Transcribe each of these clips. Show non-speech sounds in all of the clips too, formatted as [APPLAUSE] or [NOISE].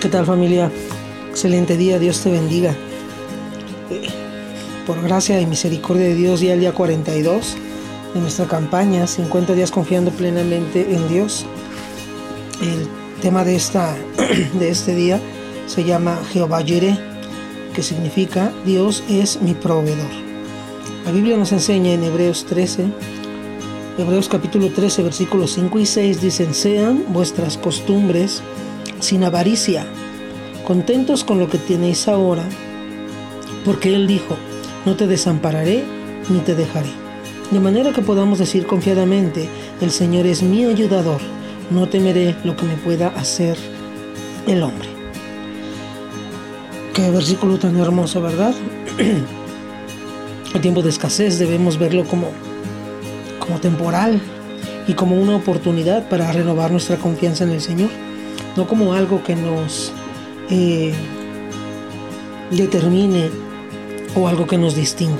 ¿Qué tal familia? Excelente día, Dios te bendiga. Por gracia y misericordia de Dios, ya el día 42 de nuestra campaña, 50 días confiando plenamente en Dios. El tema de, esta, [CLEARS THROAT] de este día se llama Jehová que significa Dios es mi proveedor. La Biblia nos enseña en Hebreos 13, Hebreos capítulo 13, versículos 5 y 6 dicen, sean vuestras costumbres sin avaricia, contentos con lo que tenéis ahora, porque Él dijo, no te desampararé ni te dejaré. De manera que podamos decir confiadamente, el Señor es mi ayudador, no temeré lo que me pueda hacer el hombre. Qué versículo tan hermoso, ¿verdad? [CLEARS THROAT] El tiempo de escasez debemos verlo como, como temporal y como una oportunidad para renovar nuestra confianza en el Señor no como algo que nos eh, determine o algo que nos distinga.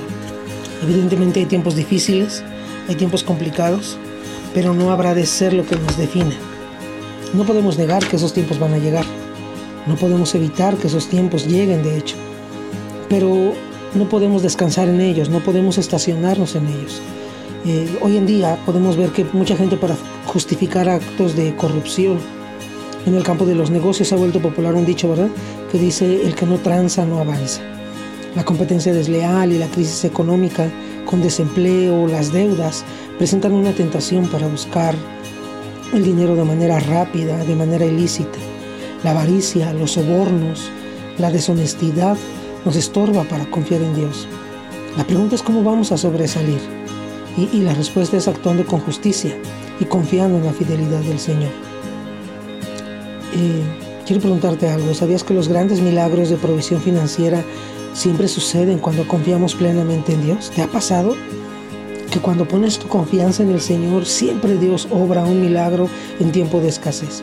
Evidentemente hay tiempos difíciles, hay tiempos complicados, pero no habrá de ser lo que nos define. No podemos negar que esos tiempos van a llegar, no podemos evitar que esos tiempos lleguen de hecho, pero no podemos descansar en ellos, no podemos estacionarnos en ellos. Eh, hoy en día podemos ver que mucha gente para justificar actos de corrupción, en el campo de los negocios se ha vuelto popular un dicho, ¿verdad? Que dice, el que no tranza no avanza. La competencia desleal y la crisis económica con desempleo, las deudas, presentan una tentación para buscar el dinero de manera rápida, de manera ilícita. La avaricia, los sobornos, la deshonestidad nos estorba para confiar en Dios. La pregunta es cómo vamos a sobresalir. Y, y la respuesta es actuando con justicia y confiando en la fidelidad del Señor. Quiero preguntarte algo. ¿Sabías que los grandes milagros de provisión financiera siempre suceden cuando confiamos plenamente en Dios? ¿Te ha pasado? Que cuando pones tu confianza en el Señor, siempre Dios obra un milagro en tiempo de escasez.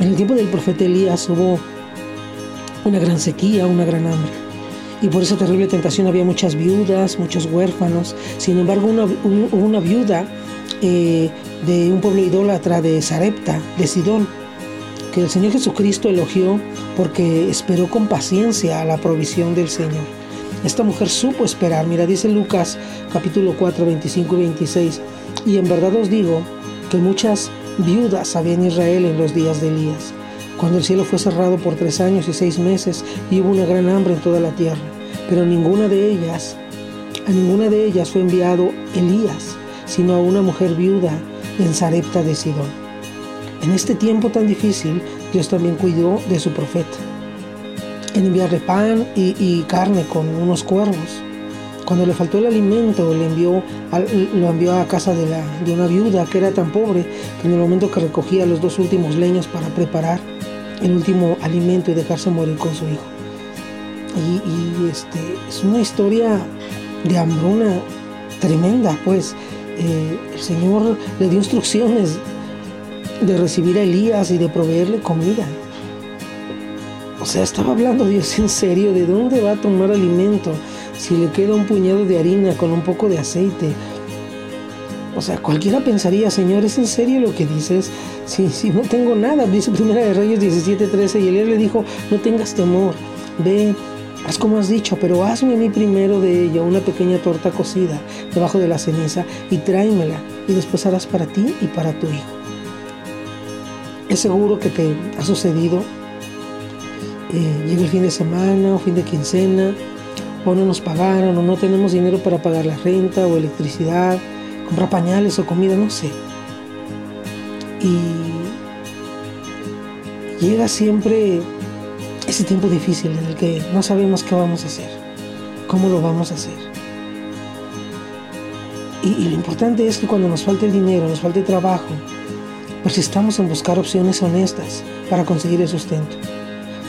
En el tiempo del profeta Elías hubo una gran sequía, una gran hambre. Y por esa terrible tentación había muchas viudas, muchos huérfanos. Sin embargo, una, una viuda eh, de un pueblo idólatra de Sarepta, de Sidón, el Señor Jesucristo elogió porque esperó con paciencia a la provisión del Señor. Esta mujer supo esperar. Mira, dice Lucas capítulo 4, 25 y 26. Y en verdad os digo que muchas viudas había en Israel en los días de Elías, cuando el cielo fue cerrado por tres años y seis meses y hubo una gran hambre en toda la tierra. Pero ninguna de ellas, a ninguna de ellas fue enviado Elías, sino a una mujer viuda en Sarepta de Sidón. En este tiempo tan difícil, Dios también cuidó de su profeta. En enviarle pan y, carne con unos cuervos. Cuando le faltó el alimento, le envió, lo envió a casa de una viuda que era tan pobre que en el momento que recogía los dos últimos leños para preparar el último alimento y dejarse morir con su hijo. Y, este, es una historia de hambruna tremenda, pues. Eh, el Señor le dio instrucciones de recibir a Elías y de proveerle comida. O sea, estaba hablando Dios en serio, ¿de dónde va a tomar alimento si le queda un puñado de harina con un poco de aceite? O sea, cualquiera pensaría, Señor, ¿es en serio lo que dices? Si, si no tengo nada, dice Primera de Reyes 17:13, y Elías le dijo, no tengas temor, ve, haz como has dicho, pero hazme a mí primero de ella una pequeña torta cocida debajo de la ceniza y tráemela, y después harás para ti y para tu hijo. Es seguro que te ha sucedido. Eh, llega el fin de semana o fin de quincena, o no nos pagaron, o no tenemos dinero para pagar la renta o electricidad, comprar pañales o comida, no sé. Y llega siempre ese tiempo difícil en el que no sabemos qué vamos a hacer, cómo lo vamos a hacer. Y, lo importante es que cuando nos falte el dinero, nos falte trabajo, persistamos en buscar opciones honestas para conseguir el sustento.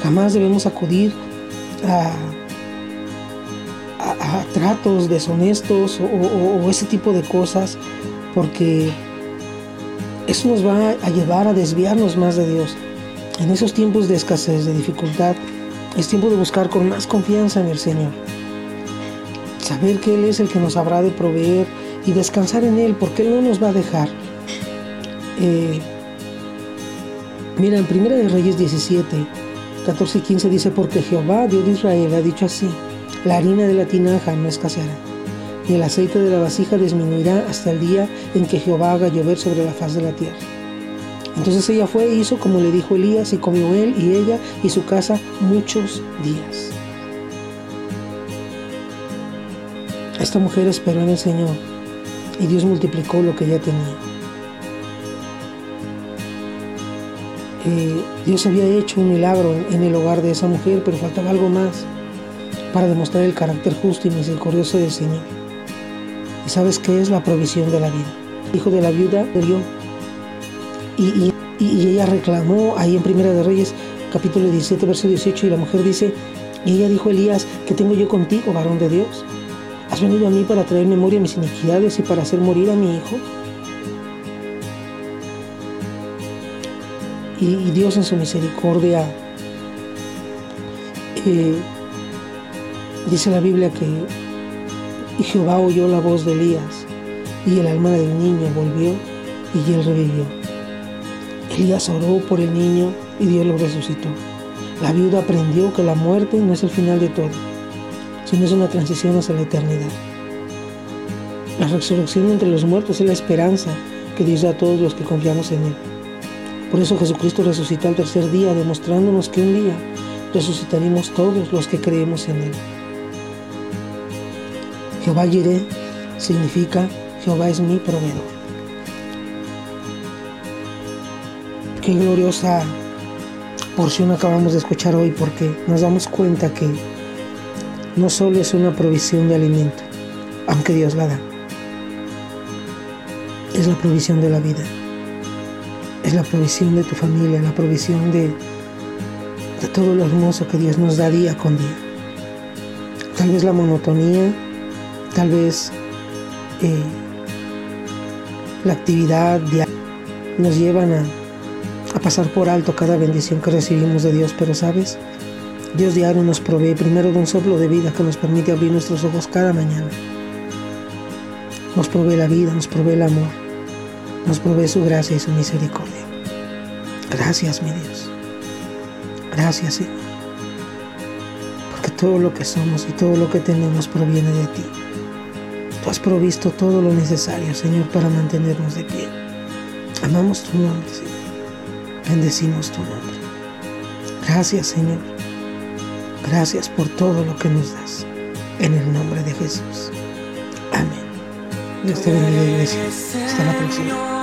Jamás debemos acudir a, tratos deshonestos o, ese tipo de cosas porque eso nos va a llevar a desviarnos más de Dios. En esos tiempos de escasez, de dificultad, es tiempo de buscar con más confianza en el Señor. Saber que Él es el que nos habrá de proveer y descansar en Él porque Él no nos va a dejar. Eh, mira, en Primera de Reyes 17 14 y 15 dice, porque Jehová, Dios de Israel, ha dicho así, la harina de la tinaja no escaseará, y el aceite de la vasija disminuirá hasta el día en que Jehová haga llover sobre la faz de la tierra. Entonces ella fue e hizo como le dijo Elías, y comió él y ella y su casa muchos días. Esta mujer esperó en el Señor y Dios multiplicó lo que ella tenía. Dios había hecho un milagro en el hogar de esa mujer, pero faltaba algo más para demostrar el carácter justo y misericordioso del Señor. ¿Y sabes qué es la provisión de la vida? hijo de la viuda murió y, y, ella reclamó ahí en Primera de Reyes, capítulo 17, verso 18, y la mujer dice, y ella dijo Elías, ¿qué tengo yo contigo, varón de Dios? ¿Has venido a mí para traer memoria a mis iniquidades y para hacer morir a mi hijo? Y, Dios en su misericordia eh, dice la Biblia que Jehová oyó la voz de Elías y el alma del niño volvió y él revivió. Elías oró por el niño y Dios lo resucitó. La viuda aprendió que la muerte no es el final de todo, sino es una transición hacia la eternidad. La resurrección entre los muertos es la esperanza que Dios da a todos los que confiamos en Él. Por eso Jesucristo resucitó al tercer día, demostrándonos que un día resucitaremos todos los que creemos en Él. Jehová Jireh significa Jehová es mi proveedor. Qué gloriosa porción acabamos de escuchar hoy porque nos damos cuenta que no solo es una provisión de alimento, aunque Dios la da, es la provisión de la vida es la provisión de tu familia, la provisión de, de todo lo hermoso que Dios nos da día con día. Tal vez la monotonía, tal vez eh, la actividad diaria nos llevan a, a pasar por alto cada bendición que recibimos de Dios, pero sabes, Dios diario nos provee primero de un soplo de vida que nos permite abrir nuestros ojos cada mañana. Nos provee la vida, nos provee el amor, nos provee su gracia y su misericordia. Gracias, mi Dios. Gracias, Señor. Porque todo lo que somos y todo lo que tenemos proviene de ti. Tú has provisto todo lo necesario, Señor, para mantenernos de pie. Amamos tu nombre, Señor. Bendecimos tu nombre. Gracias, Señor. Gracias por todo lo que nos das. En el nombre de Jesús. Amén. Dios te bendiga, iglesia. Hasta la próxima.